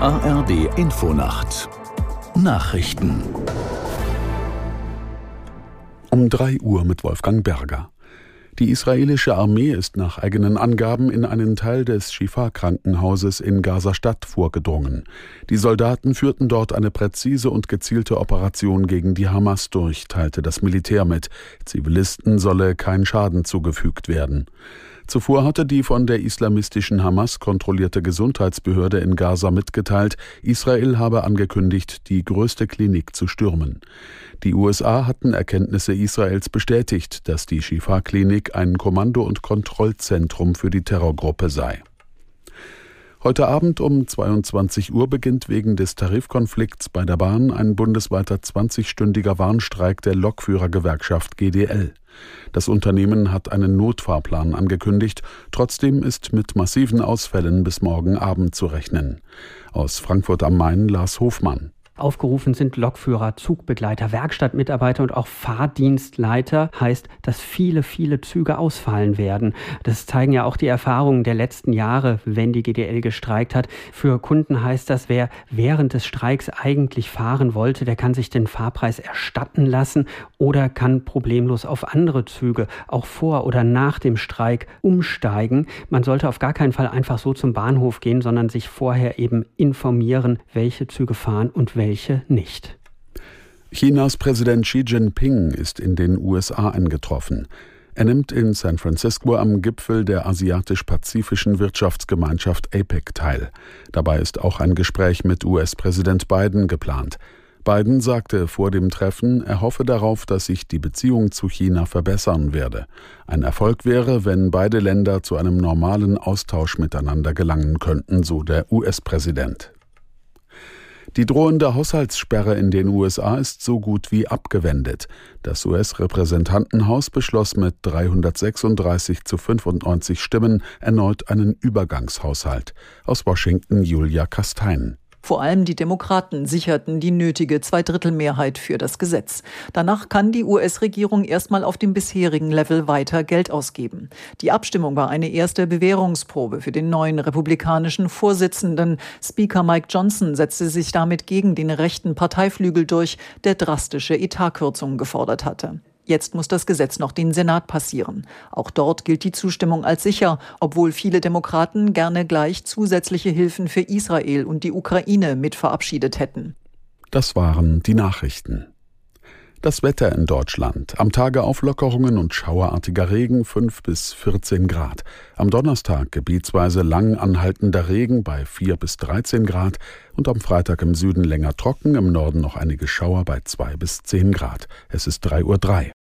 ARD Infonacht Nachrichten um 3 Uhr mit Wolfgang Berger. Die israelische Armee ist nach eigenen Angaben in einen Teil des Shifa-Krankenhauses in Gaza-Stadt vorgedrungen. Die Soldaten führten dort eine präzise und gezielte Operation gegen die Hamas durch, teilte das Militär mit. Zivilisten solle kein Schaden zugefügt werden. Zuvor hatte die von der islamistischen Hamas kontrollierte Gesundheitsbehörde in Gaza mitgeteilt, Israel habe angekündigt, die größte Klinik zu stürmen. Die USA hatten Erkenntnisse Israels bestätigt, dass die Shifa-Klinik ein Kommando- und Kontrollzentrum für die Terrorgruppe sei. Heute Abend um 22 Uhr beginnt wegen des Tarifkonflikts bei der Bahn ein bundesweiter 20-stündiger Warnstreik der Lokführergewerkschaft GDL. Das Unternehmen hat einen Notfahrplan angekündigt, trotzdem ist mit massiven Ausfällen bis morgen Abend zu rechnen. Aus Frankfurt am Main Lars Hofmann. Aufgerufen sind Lokführer, Zugbegleiter, Werkstattmitarbeiter und auch Fahrdienstleiter. Heißt, dass viele, viele Züge ausfallen werden. Das zeigen ja auch die Erfahrungen der letzten Jahre, wenn die GDL gestreikt hat. Für Kunden heißt das, wer während des Streiks eigentlich fahren wollte, der kann sich den Fahrpreis erstatten lassen oder kann problemlos auf andere Züge auch vor oder nach dem Streik umsteigen. Man sollte auf gar keinen Fall einfach so zum Bahnhof gehen, sondern sich vorher eben informieren, welche Züge fahren und welche welche nicht. Chinas Präsident Xi Jinping ist in den USA eingetroffen. Er nimmt in San Francisco am Gipfel der Asiatisch-Pazifischen Wirtschaftsgemeinschaft APEC teil. Dabei ist auch ein Gespräch mit US-Präsident Biden geplant. Biden sagte vor dem Treffen, er hoffe darauf, dass sich die Beziehung zu China verbessern werde. Ein Erfolg wäre, wenn beide Länder zu einem normalen Austausch miteinander gelangen könnten, so der US-Präsident. Die drohende Haushaltssperre in den USA ist so gut wie abgewendet. Das US-Repräsentantenhaus beschloss mit 336 zu 95 Stimmen erneut einen Übergangshaushalt. Aus Washington Julia Kastein. Vor allem die Demokraten sicherten die nötige Zweidrittelmehrheit für das Gesetz. Danach kann die US-Regierung erstmal auf dem bisherigen Level weiter Geld ausgeben. Die Abstimmung war eine erste Bewährungsprobe für den neuen republikanischen Vorsitzenden. Speaker Mike Johnson setzte sich damit gegen den rechten Parteiflügel durch, der drastische Etatkürzungen gefordert hatte. Jetzt muss das Gesetz noch den Senat passieren. Auch dort gilt die Zustimmung als sicher, obwohl viele Demokraten gerne gleich zusätzliche Hilfen für Israel und die Ukraine mit verabschiedet hätten. Das waren die Nachrichten. Das Wetter in Deutschland. Am Tage Auflockerungen und schauerartiger Regen 5 bis 14 Grad. Am Donnerstag gebietsweise lang anhaltender Regen bei 4 bis 13 Grad und am Freitag im Süden länger trocken, im Norden noch einige Schauer bei 2 bis 10 Grad. Es ist 3.03 Uhr.